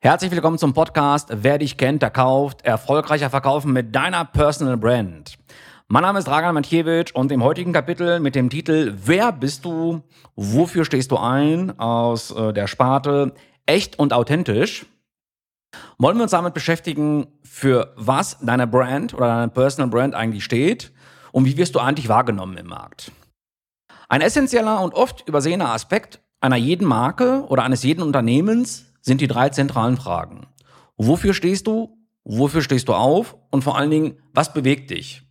Herzlich willkommen zum Podcast Wer dich kennt, der kauft. Erfolgreicher Verkaufen mit deiner Personal Brand. Mein Name ist Dragan Matjewitsch und im heutigen Kapitel mit dem Titel Wer bist du? Wofür stehst du ein? Aus äh, der Sparte Echt und authentisch. Wollen wir uns damit beschäftigen, für was deine Brand oder deine Personal Brand eigentlich steht und wie wirst du eigentlich wahrgenommen im Markt? Ein essentieller und oft übersehener Aspekt einer jeden Marke oder eines jeden Unternehmens sind die drei zentralen Fragen. Wofür stehst du? Wofür stehst du auf? Und vor allen Dingen, was bewegt dich?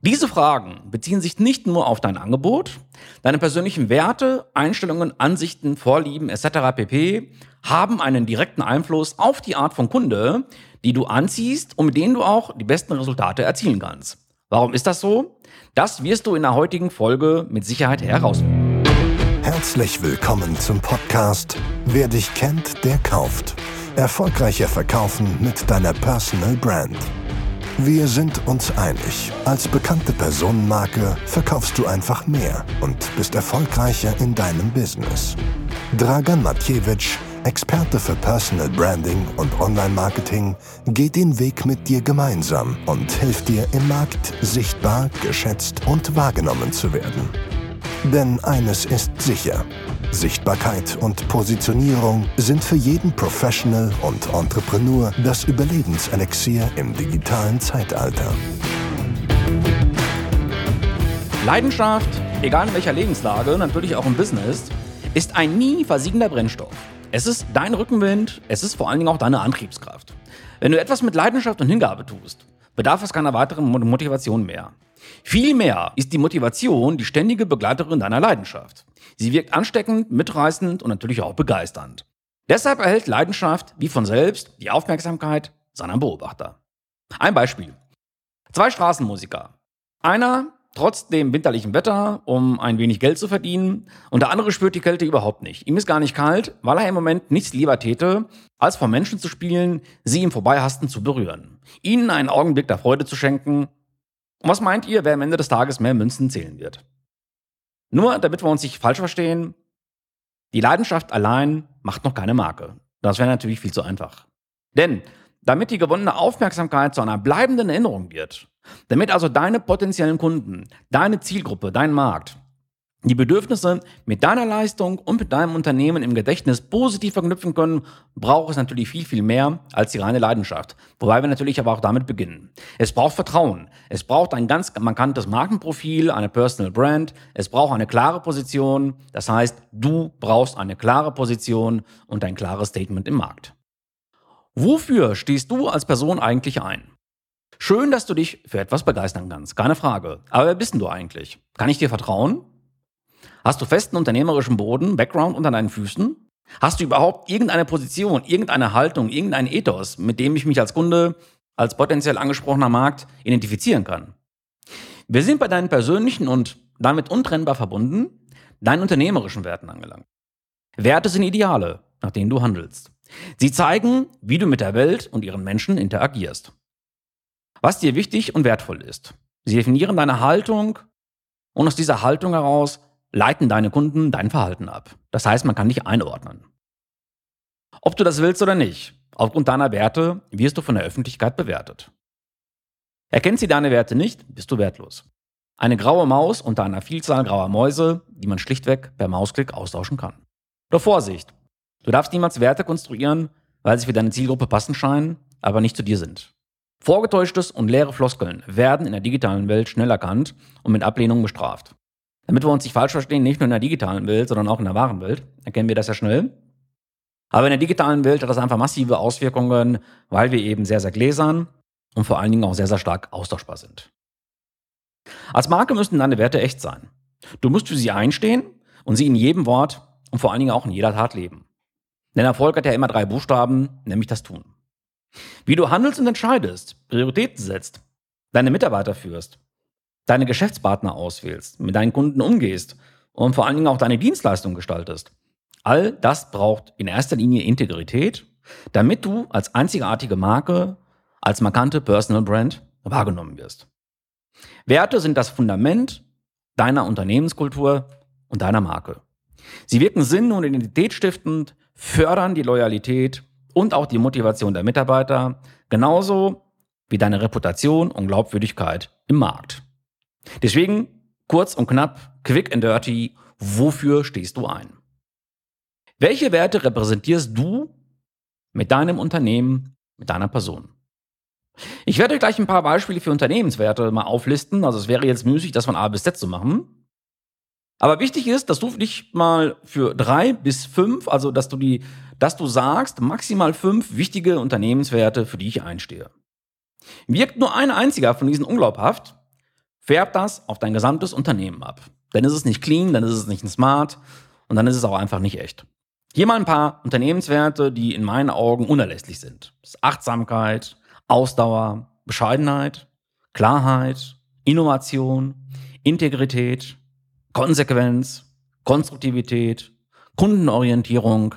Diese Fragen beziehen sich nicht nur auf dein Angebot, deine persönlichen Werte, Einstellungen, Ansichten, Vorlieben etc. pp. haben einen direkten Einfluss auf die Art von Kunde, die du anziehst und mit denen du auch die besten Resultate erzielen kannst. Warum ist das so? Das wirst du in der heutigen Folge mit Sicherheit herausfinden. Herzlich willkommen zum Podcast Wer dich kennt, der kauft. Erfolgreicher Verkaufen mit deiner Personal Brand. Wir sind uns einig. Als bekannte Personenmarke verkaufst du einfach mehr und bist erfolgreicher in deinem Business. Dragan Matjewitsch, Experte für Personal Branding und Online-Marketing, geht den Weg mit dir gemeinsam und hilft dir im Markt sichtbar, geschätzt und wahrgenommen zu werden. Denn eines ist sicher. Sichtbarkeit und Positionierung sind für jeden Professional und Entrepreneur das Überlebenselixier im digitalen Zeitalter. Leidenschaft, egal in welcher Lebenslage, natürlich auch im Business, ist ein nie versiegender Brennstoff. Es ist dein Rückenwind, es ist vor allen Dingen auch deine Antriebskraft. Wenn du etwas mit Leidenschaft und Hingabe tust, bedarf es keiner weiteren Motivation mehr. Vielmehr ist die Motivation die ständige Begleiterin deiner Leidenschaft. Sie wirkt ansteckend, mitreißend und natürlich auch begeisternd. Deshalb erhält Leidenschaft wie von selbst die Aufmerksamkeit seiner Beobachter. Ein Beispiel. Zwei Straßenmusiker. Einer trotz dem winterlichen Wetter, um ein wenig Geld zu verdienen, und der andere spürt die Kälte überhaupt nicht. Ihm ist gar nicht kalt, weil er im Moment nichts lieber täte, als vor Menschen zu spielen, sie im Vorbeihasten zu berühren, ihnen einen Augenblick der Freude zu schenken und was meint ihr, wer am Ende des Tages mehr Münzen zählen wird? Nur damit wir uns nicht falsch verstehen, die Leidenschaft allein macht noch keine Marke. Das wäre natürlich viel zu einfach. Denn damit die gewonnene Aufmerksamkeit zu einer bleibenden Erinnerung wird, damit also deine potenziellen Kunden, deine Zielgruppe, dein Markt die Bedürfnisse mit deiner Leistung und mit deinem Unternehmen im Gedächtnis positiv verknüpfen können, braucht es natürlich viel, viel mehr als die reine Leidenschaft. Wobei wir natürlich aber auch damit beginnen. Es braucht Vertrauen. Es braucht ein ganz markantes Markenprofil, eine Personal Brand. Es braucht eine klare Position. Das heißt, du brauchst eine klare Position und ein klares Statement im Markt. Wofür stehst du als Person eigentlich ein? Schön, dass du dich für etwas begeistern kannst, keine Frage. Aber wer bist denn du eigentlich? Kann ich dir vertrauen? Hast du festen unternehmerischen Boden, Background unter deinen Füßen? Hast du überhaupt irgendeine Position, irgendeine Haltung, irgendeinen Ethos, mit dem ich mich als Kunde, als potenziell angesprochener Markt identifizieren kann? Wir sind bei deinen persönlichen und damit untrennbar verbunden, deinen unternehmerischen Werten angelangt. Werte sind Ideale, nach denen du handelst. Sie zeigen, wie du mit der Welt und ihren Menschen interagierst. Was dir wichtig und wertvoll ist. Sie definieren deine Haltung und aus dieser Haltung heraus leiten deine Kunden dein Verhalten ab. Das heißt, man kann dich einordnen. Ob du das willst oder nicht, aufgrund deiner Werte wirst du von der Öffentlichkeit bewertet. Erkennt sie deine Werte nicht, bist du wertlos. Eine graue Maus unter einer Vielzahl grauer Mäuse, die man schlichtweg per Mausklick austauschen kann. Doch Vorsicht! Du darfst niemals Werte konstruieren, weil sie für deine Zielgruppe passend scheinen, aber nicht zu dir sind. Vorgetäuschtes und leere Floskeln werden in der digitalen Welt schnell erkannt und mit Ablehnung bestraft. Damit wir uns nicht falsch verstehen, nicht nur in der digitalen Welt, sondern auch in der wahren Welt, erkennen wir das ja schnell. Aber in der digitalen Welt hat das einfach massive Auswirkungen, weil wir eben sehr, sehr gläsern und vor allen Dingen auch sehr, sehr stark austauschbar sind. Als Marke müssten deine Werte echt sein. Du musst für sie einstehen und sie in jedem Wort und vor allen Dingen auch in jeder Tat leben. Denn Erfolg hat ja immer drei Buchstaben, nämlich das Tun. Wie du handelst und entscheidest, Prioritäten setzt, deine Mitarbeiter führst, deine Geschäftspartner auswählst, mit deinen Kunden umgehst und vor allen Dingen auch deine Dienstleistung gestaltest. All das braucht in erster Linie Integrität, damit du als einzigartige Marke, als markante Personal Brand wahrgenommen wirst. Werte sind das Fundament deiner Unternehmenskultur und deiner Marke. Sie wirken sinn- und identitätsstiftend, fördern die Loyalität und auch die Motivation der Mitarbeiter, genauso wie deine Reputation und Glaubwürdigkeit im Markt. Deswegen kurz und knapp, quick and dirty, wofür stehst du ein? Welche Werte repräsentierst du mit deinem Unternehmen, mit deiner Person? Ich werde gleich ein paar Beispiele für Unternehmenswerte mal auflisten. Also es wäre jetzt müßig, das von A bis Z zu machen. Aber wichtig ist, dass du dich mal für drei bis fünf, also dass du die, dass du sagst, maximal fünf wichtige Unternehmenswerte, für die ich einstehe. Wirkt nur ein einziger von diesen unglaubhaft, färbt das auf dein gesamtes Unternehmen ab. Dann ist es nicht clean, dann ist es nicht smart und dann ist es auch einfach nicht echt. Hier mal ein paar Unternehmenswerte, die in meinen Augen unerlässlich sind. Das ist Achtsamkeit, Ausdauer, Bescheidenheit, Klarheit, Innovation, Integrität, Konsequenz, Konstruktivität, Kundenorientierung,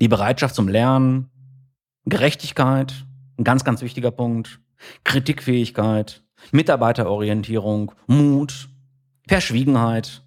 die Bereitschaft zum Lernen, Gerechtigkeit, ein ganz, ganz wichtiger Punkt, Kritikfähigkeit, Mitarbeiterorientierung, Mut, Verschwiegenheit,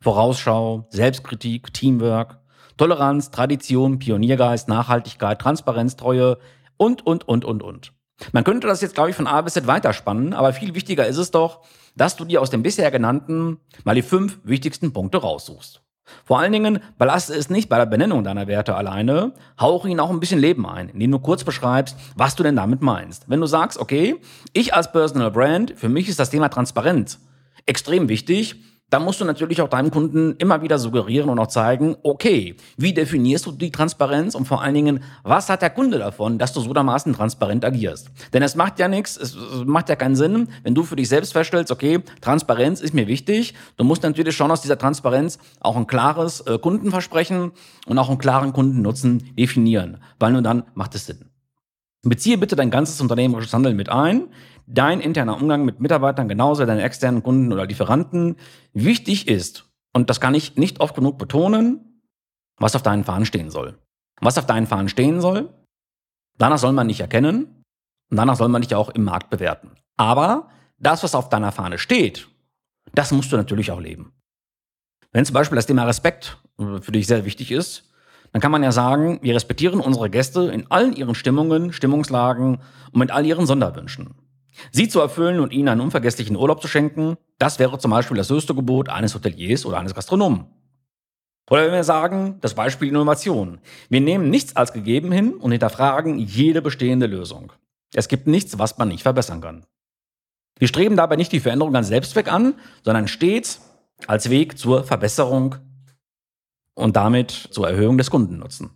Vorausschau, Selbstkritik, Teamwork, Toleranz, Tradition, Pioniergeist, Nachhaltigkeit, Transparenz, Treue und, und, und, und, und. Man könnte das jetzt, glaube ich, von A bis Z weiterspannen, aber viel wichtiger ist es doch, dass du dir aus den bisher genannten mal die fünf wichtigsten Punkte raussuchst. Vor allen Dingen belaste es nicht bei der Benennung deiner Werte alleine, hauche ihnen auch ein bisschen Leben ein, indem du kurz beschreibst, was du denn damit meinst. Wenn du sagst, okay, ich als Personal Brand, für mich ist das Thema Transparenz extrem wichtig, da musst du natürlich auch deinem Kunden immer wieder suggerieren und auch zeigen, okay, wie definierst du die Transparenz und vor allen Dingen, was hat der Kunde davon, dass du so dermaßen transparent agierst? Denn es macht ja nichts, es macht ja keinen Sinn, wenn du für dich selbst feststellst, okay, Transparenz ist mir wichtig. Du musst natürlich schon aus dieser Transparenz auch ein klares äh, Kundenversprechen und auch einen klaren Kundennutzen definieren, weil nur dann macht es Sinn. Beziehe bitte dein ganzes unternehmerisches Handeln mit ein dein interner Umgang mit Mitarbeitern, genauso deine externen Kunden oder Lieferanten wichtig ist, und das kann ich nicht oft genug betonen, was auf deinen Fahnen stehen soll. Was auf deinen Fahnen stehen soll, danach soll man nicht erkennen und danach soll man dich auch im Markt bewerten. Aber das, was auf deiner Fahne steht, das musst du natürlich auch leben. Wenn zum Beispiel das Thema Respekt für dich sehr wichtig ist, dann kann man ja sagen, wir respektieren unsere Gäste in allen ihren Stimmungen, Stimmungslagen und mit all ihren Sonderwünschen. Sie zu erfüllen und ihnen einen unvergesslichen Urlaub zu schenken, das wäre zum Beispiel das höchste Gebot eines Hoteliers oder eines Gastronomen. Oder wenn wir sagen, das Beispiel Innovation. Wir nehmen nichts als gegeben hin und hinterfragen jede bestehende Lösung. Es gibt nichts, was man nicht verbessern kann. Wir streben dabei nicht die Veränderung als Selbstzweck an, sondern stets als Weg zur Verbesserung und damit zur Erhöhung des Kundennutzen.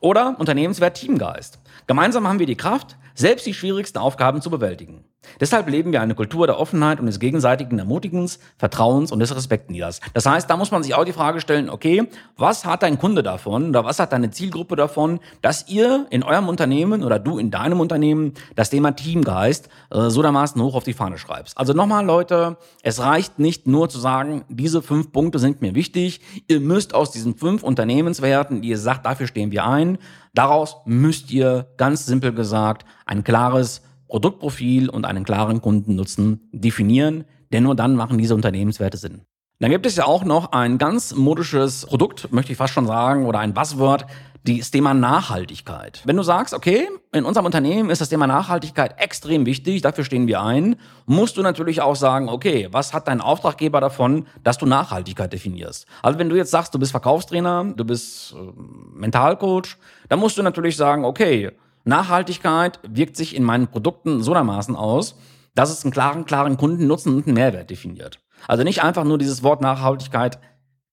Oder Unternehmenswert Teamgeist. Gemeinsam haben wir die Kraft, selbst die schwierigsten Aufgaben zu bewältigen. Deshalb leben wir eine Kultur der Offenheit und des gegenseitigen Ermutigens, Vertrauens und des Respektnieders. Das heißt, da muss man sich auch die Frage stellen, okay, was hat dein Kunde davon oder was hat deine Zielgruppe davon, dass ihr in eurem Unternehmen oder du in deinem Unternehmen das Thema Teamgeist äh, so dermaßen hoch auf die Fahne schreibst. Also nochmal Leute, es reicht nicht nur zu sagen, diese fünf Punkte sind mir wichtig. Ihr müsst aus diesen fünf Unternehmenswerten, die ihr sagt, dafür stehen wir ein, daraus müsst ihr ganz simpel gesagt ein klares Produktprofil und einen klaren Kundennutzen definieren, denn nur dann machen diese Unternehmenswerte Sinn. Dann gibt es ja auch noch ein ganz modisches Produkt, möchte ich fast schon sagen, oder ein Buzzword, das Thema Nachhaltigkeit. Wenn du sagst, okay, in unserem Unternehmen ist das Thema Nachhaltigkeit extrem wichtig, dafür stehen wir ein, musst du natürlich auch sagen, okay, was hat dein Auftraggeber davon, dass du Nachhaltigkeit definierst? Also wenn du jetzt sagst, du bist Verkaufstrainer, du bist äh, Mentalcoach, dann musst du natürlich sagen, okay, Nachhaltigkeit wirkt sich in meinen Produkten so dermaßen aus, dass es einen klaren, klaren Kundennutzen und einen Mehrwert definiert. Also nicht einfach nur dieses Wort Nachhaltigkeit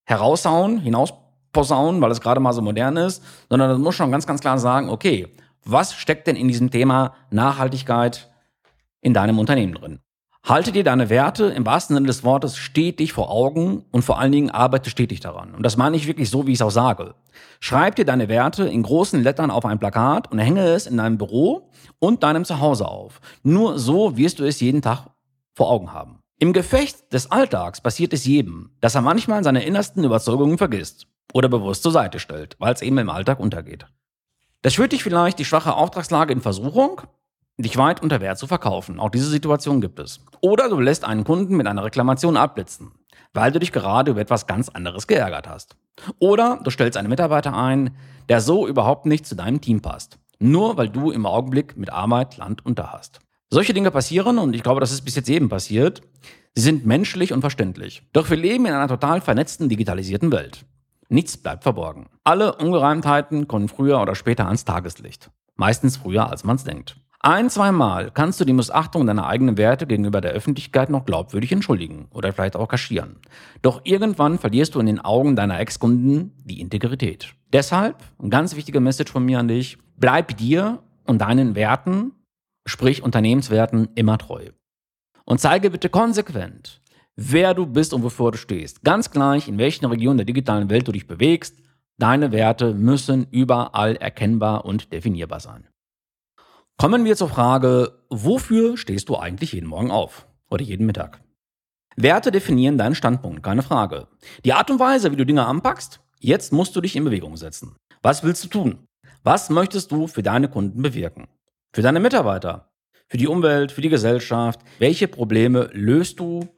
heraushauen, hinausposaunen, weil es gerade mal so modern ist, sondern das muss schon ganz, ganz klar sagen, okay, was steckt denn in diesem Thema Nachhaltigkeit in deinem Unternehmen drin? Halte dir deine Werte im wahrsten Sinne des Wortes stetig vor Augen und vor allen Dingen arbeite stetig daran. Und das meine ich wirklich so, wie ich es auch sage. Schreib dir deine Werte in großen Lettern auf ein Plakat und hänge es in deinem Büro und deinem Zuhause auf. Nur so wirst du es jeden Tag vor Augen haben. Im Gefecht des Alltags passiert es jedem, dass er manchmal seine innersten Überzeugungen vergisst oder bewusst zur Seite stellt, weil es eben im Alltag untergeht. Das führt dich vielleicht die schwache Auftragslage in Versuchung, dich weit unter Wert zu verkaufen. Auch diese Situation gibt es. Oder du lässt einen Kunden mit einer Reklamation abblitzen, weil du dich gerade über etwas ganz anderes geärgert hast. Oder du stellst einen Mitarbeiter ein, der so überhaupt nicht zu deinem Team passt. Nur weil du im Augenblick mit Arbeit Land unter hast. Solche Dinge passieren und ich glaube, das ist bis jetzt eben passiert. Sie sind menschlich und verständlich. Doch wir leben in einer total vernetzten, digitalisierten Welt. Nichts bleibt verborgen. Alle Ungereimtheiten kommen früher oder später ans Tageslicht. Meistens früher, als man es denkt. Ein, zweimal kannst du die Missachtung deiner eigenen Werte gegenüber der Öffentlichkeit noch glaubwürdig entschuldigen oder vielleicht auch kaschieren. Doch irgendwann verlierst du in den Augen deiner Ex-Kunden die Integrität. Deshalb, ein ganz wichtiger Message von mir an dich, bleib dir und deinen Werten, sprich Unternehmenswerten, immer treu. Und zeige bitte konsequent, wer du bist und wofür du stehst. Ganz gleich, in welchen Regionen der digitalen Welt du dich bewegst, deine Werte müssen überall erkennbar und definierbar sein. Kommen wir zur Frage, wofür stehst du eigentlich jeden Morgen auf oder jeden Mittag? Werte definieren deinen Standpunkt, keine Frage. Die Art und Weise, wie du Dinge anpackst, jetzt musst du dich in Bewegung setzen. Was willst du tun? Was möchtest du für deine Kunden bewirken? Für deine Mitarbeiter? Für die Umwelt? Für die Gesellschaft? Welche Probleme löst du?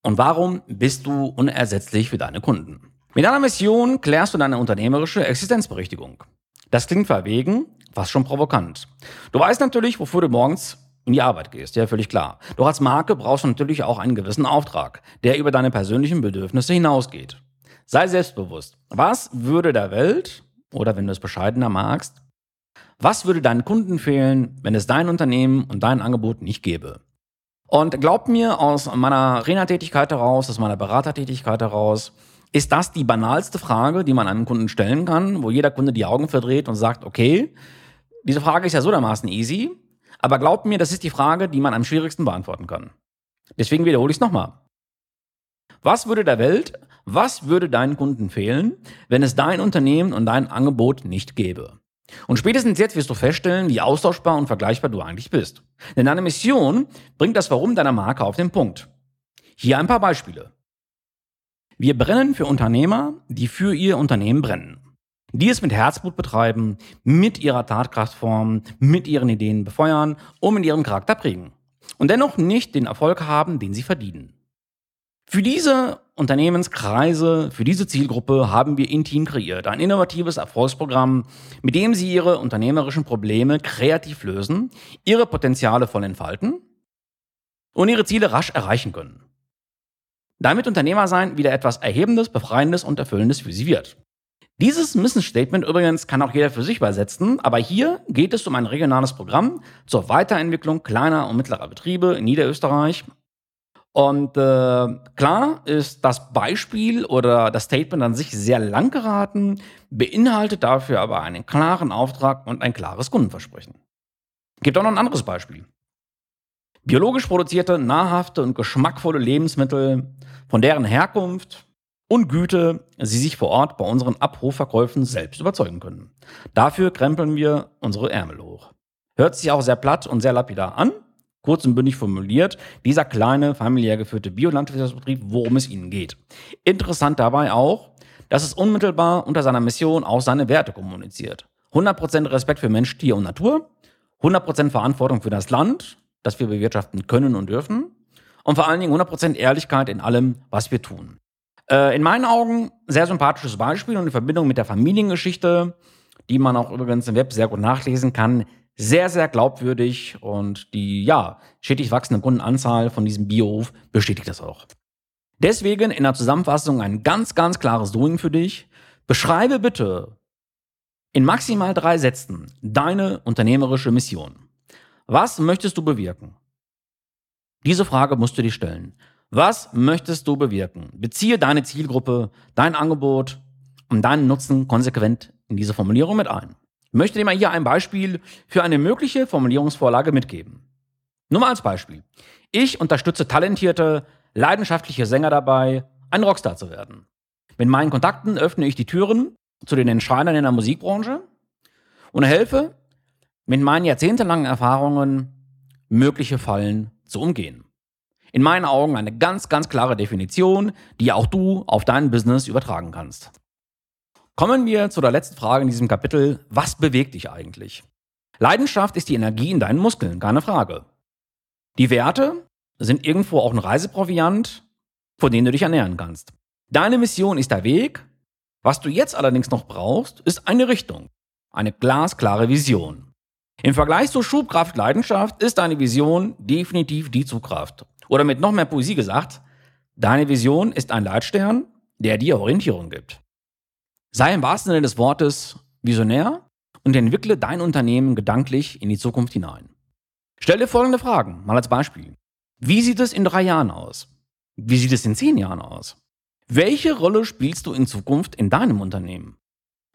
Und warum bist du unersetzlich für deine Kunden? Mit deiner Mission klärst du deine unternehmerische Existenzberechtigung. Das klingt verwegen, fast schon provokant. Du weißt natürlich, wofür du morgens in die Arbeit gehst, ja, völlig klar. Doch als Marke brauchst du natürlich auch einen gewissen Auftrag, der über deine persönlichen Bedürfnisse hinausgeht. Sei selbstbewusst. Was würde der Welt, oder wenn du es bescheidener magst, was würde deinen Kunden fehlen, wenn es dein Unternehmen und dein Angebot nicht gäbe? Und glaub mir, aus meiner Rena-Tätigkeit heraus, aus meiner Beratertätigkeit heraus, ist das die banalste Frage, die man einem Kunden stellen kann, wo jeder Kunde die Augen verdreht und sagt, okay, diese Frage ist ja so dermaßen easy, aber glaubt mir, das ist die Frage, die man am schwierigsten beantworten kann. Deswegen wiederhole ich es nochmal. Was würde der Welt, was würde deinen Kunden fehlen, wenn es dein Unternehmen und dein Angebot nicht gäbe? Und spätestens jetzt wirst du feststellen, wie austauschbar und vergleichbar du eigentlich bist. Denn deine Mission bringt das Warum deiner Marke auf den Punkt. Hier ein paar Beispiele. Wir brennen für Unternehmer, die für ihr Unternehmen brennen die es mit Herzblut betreiben, mit ihrer Tatkraft formen, mit ihren Ideen befeuern und mit ihrem Charakter prägen. Und dennoch nicht den Erfolg haben, den sie verdienen. Für diese Unternehmenskreise, für diese Zielgruppe haben wir Intim kreiert, ein innovatives Erfolgsprogramm, mit dem sie ihre unternehmerischen Probleme kreativ lösen, ihre Potenziale voll entfalten und ihre Ziele rasch erreichen können. Damit Unternehmer sein wieder etwas Erhebendes, Befreiendes und Erfüllendes für sie wird. Dieses Mission Statement übrigens kann auch jeder für sich übersetzen, aber hier geht es um ein regionales Programm zur Weiterentwicklung kleiner und mittlerer Betriebe in Niederösterreich. Und äh, klar ist das Beispiel oder das Statement an sich sehr lang geraten, beinhaltet dafür aber einen klaren Auftrag und ein klares Kundenversprechen. Gibt auch noch ein anderes Beispiel. Biologisch produzierte, nahrhafte und geschmackvolle Lebensmittel, von deren Herkunft, und Güte sie sich vor Ort bei unseren Abrufverkäufen selbst überzeugen können. Dafür krempeln wir unsere Ärmel hoch. Hört sich auch sehr platt und sehr lapidar an. Kurz und bündig formuliert, dieser kleine, familiär geführte Biolandwirtschaftsbetrieb, worum es ihnen geht. Interessant dabei auch, dass es unmittelbar unter seiner Mission auch seine Werte kommuniziert. 100% Respekt für Mensch, Tier und Natur, 100% Verantwortung für das Land, das wir bewirtschaften können und dürfen und vor allen Dingen 100% Ehrlichkeit in allem, was wir tun. Äh, in meinen Augen sehr sympathisches Beispiel und in Verbindung mit der Familiengeschichte, die man auch übrigens im Web sehr gut nachlesen kann, sehr, sehr glaubwürdig und die, ja, stetig wachsende Kundenanzahl von diesem Biohof bestätigt das auch. Deswegen in der Zusammenfassung ein ganz, ganz klares Doing für dich. Beschreibe bitte in maximal drei Sätzen deine unternehmerische Mission. Was möchtest du bewirken? Diese Frage musst du dir stellen. Was möchtest du bewirken? Beziehe deine Zielgruppe, dein Angebot und deinen Nutzen konsequent in diese Formulierung mit ein. Ich möchte dir mal hier ein Beispiel für eine mögliche Formulierungsvorlage mitgeben. Nur mal als Beispiel. Ich unterstütze talentierte, leidenschaftliche Sänger dabei, ein Rockstar zu werden. Mit meinen Kontakten öffne ich die Türen zu den Entscheidern in der Musikbranche und helfe, mit meinen jahrzehntelangen Erfahrungen mögliche Fallen zu umgehen. In meinen Augen eine ganz, ganz klare Definition, die auch du auf dein Business übertragen kannst. Kommen wir zu der letzten Frage in diesem Kapitel. Was bewegt dich eigentlich? Leidenschaft ist die Energie in deinen Muskeln, keine Frage. Die Werte sind irgendwo auch ein Reiseproviant, von dem du dich ernähren kannst. Deine Mission ist der Weg, Was du jetzt allerdings noch brauchst, ist eine Richtung, eine glasklare Vision. Im Vergleich zur Schubkraft Leidenschaft ist deine Vision definitiv die Zugkraft. Oder mit noch mehr Poesie gesagt, deine Vision ist ein Leitstern, der dir Orientierung gibt. Sei im wahrsten Sinne des Wortes visionär und entwickle dein Unternehmen gedanklich in die Zukunft hinein. Stell dir folgende Fragen, mal als Beispiel. Wie sieht es in drei Jahren aus? Wie sieht es in zehn Jahren aus? Welche Rolle spielst du in Zukunft in deinem Unternehmen?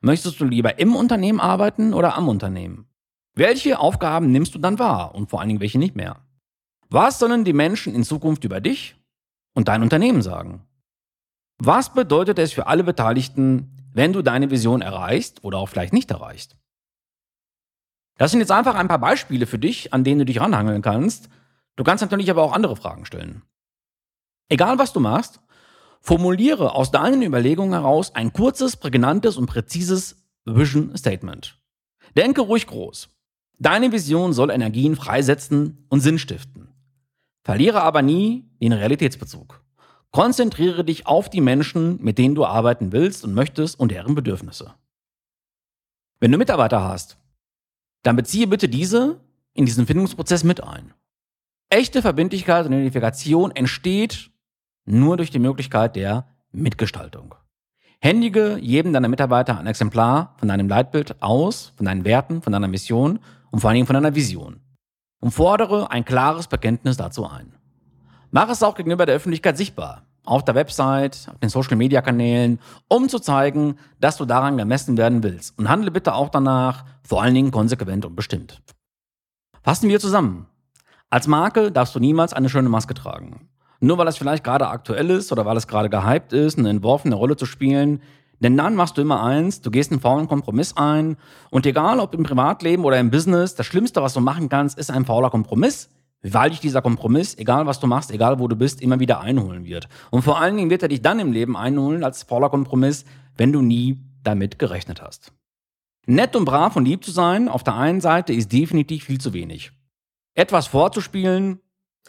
Möchtest du lieber im Unternehmen arbeiten oder am Unternehmen? Welche Aufgaben nimmst du dann wahr und vor allen Dingen welche nicht mehr? Was sollen die Menschen in Zukunft über dich und dein Unternehmen sagen? Was bedeutet es für alle Beteiligten, wenn du deine Vision erreichst oder auch vielleicht nicht erreichst? Das sind jetzt einfach ein paar Beispiele für dich, an denen du dich ranhangeln kannst. Du kannst natürlich aber auch andere Fragen stellen. Egal was du machst, Formuliere aus deinen Überlegungen heraus ein kurzes, prägnantes und präzises Vision Statement. Denke ruhig groß. Deine Vision soll Energien freisetzen und Sinn stiften. Verliere aber nie den Realitätsbezug. Konzentriere dich auf die Menschen, mit denen du arbeiten willst und möchtest und deren Bedürfnisse. Wenn du Mitarbeiter hast, dann beziehe bitte diese in diesen Findungsprozess mit ein. Echte Verbindlichkeit und Identifikation entsteht nur durch die Möglichkeit der Mitgestaltung. Händige jedem deiner Mitarbeiter ein Exemplar von deinem Leitbild aus, von deinen Werten, von deiner Mission und vor allen Dingen von deiner Vision. Und fordere ein klares Bekenntnis dazu ein. Mach es auch gegenüber der Öffentlichkeit sichtbar. Auf der Website, auf den Social Media Kanälen, um zu zeigen, dass du daran gemessen werden willst. Und handle bitte auch danach, vor allen Dingen konsequent und bestimmt. Fassen wir zusammen. Als Marke darfst du niemals eine schöne Maske tragen. Nur weil es vielleicht gerade aktuell ist oder weil es gerade gehypt ist, eine entworfene Rolle zu spielen. Denn dann machst du immer eins, du gehst einen faulen Kompromiss ein. Und egal ob im Privatleben oder im Business, das Schlimmste, was du machen kannst, ist ein fauler Kompromiss, weil dich dieser Kompromiss, egal was du machst, egal wo du bist, immer wieder einholen wird. Und vor allen Dingen wird er dich dann im Leben einholen als fauler Kompromiss, wenn du nie damit gerechnet hast. Nett und brav und lieb zu sein, auf der einen Seite ist definitiv viel zu wenig. Etwas vorzuspielen,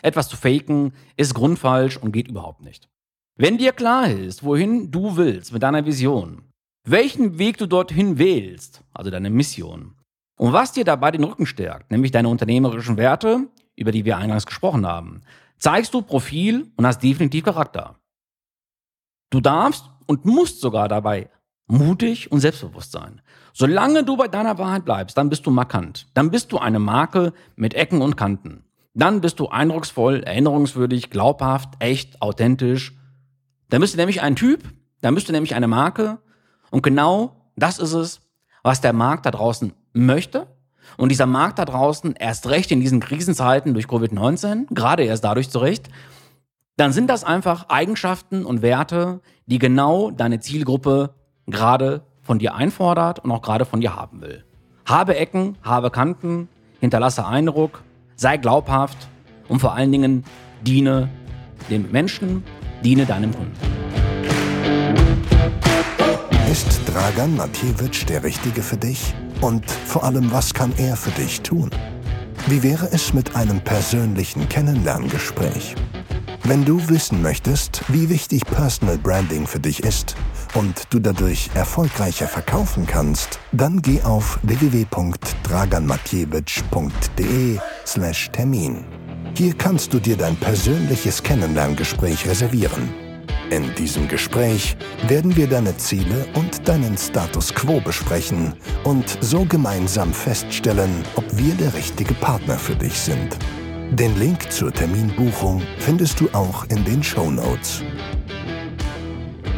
etwas zu faken ist grundfalsch und geht überhaupt nicht. Wenn dir klar ist, wohin du willst mit deiner Vision, welchen Weg du dorthin wählst, also deine Mission, und was dir dabei den Rücken stärkt, nämlich deine unternehmerischen Werte, über die wir eingangs gesprochen haben, zeigst du Profil und hast definitiv Charakter. Du darfst und musst sogar dabei mutig und selbstbewusst sein. Solange du bei deiner Wahrheit bleibst, dann bist du markant. Dann bist du eine Marke mit Ecken und Kanten. Dann bist du eindrucksvoll, erinnerungswürdig, glaubhaft, echt, authentisch. Bist du nämlich ein Typ, bist du nämlich eine Marke. Und genau das ist es, was der Markt da draußen möchte. Und dieser Markt da draußen, erst recht in diesen Krisenzeiten durch Covid-19, gerade erst dadurch zurecht, dann sind das einfach Eigenschaften und Werte, die genau deine Zielgruppe gerade von dir einfordert und auch gerade von dir haben will. Habe Ecken, habe Kanten, hinterlasse Eindruck, sei glaubhaft und vor allen Dingen diene dem Menschen, diene deinem Kunden. Ist Dragan Matjewitsch der Richtige für dich? Und vor allem, was kann er für dich tun? Wie wäre es mit einem persönlichen Kennenlerngespräch? Wenn du wissen möchtest, wie wichtig Personal Branding für dich ist und du dadurch erfolgreicher verkaufen kannst, dann geh auf www.draganmatjewitsch.de slash Termin. Hier kannst du dir dein persönliches Kennenlerngespräch reservieren. In diesem Gespräch werden wir deine Ziele und deinen Status quo besprechen und so gemeinsam feststellen, ob wir der richtige Partner für dich sind. Den Link zur Terminbuchung findest du auch in den Show Notes.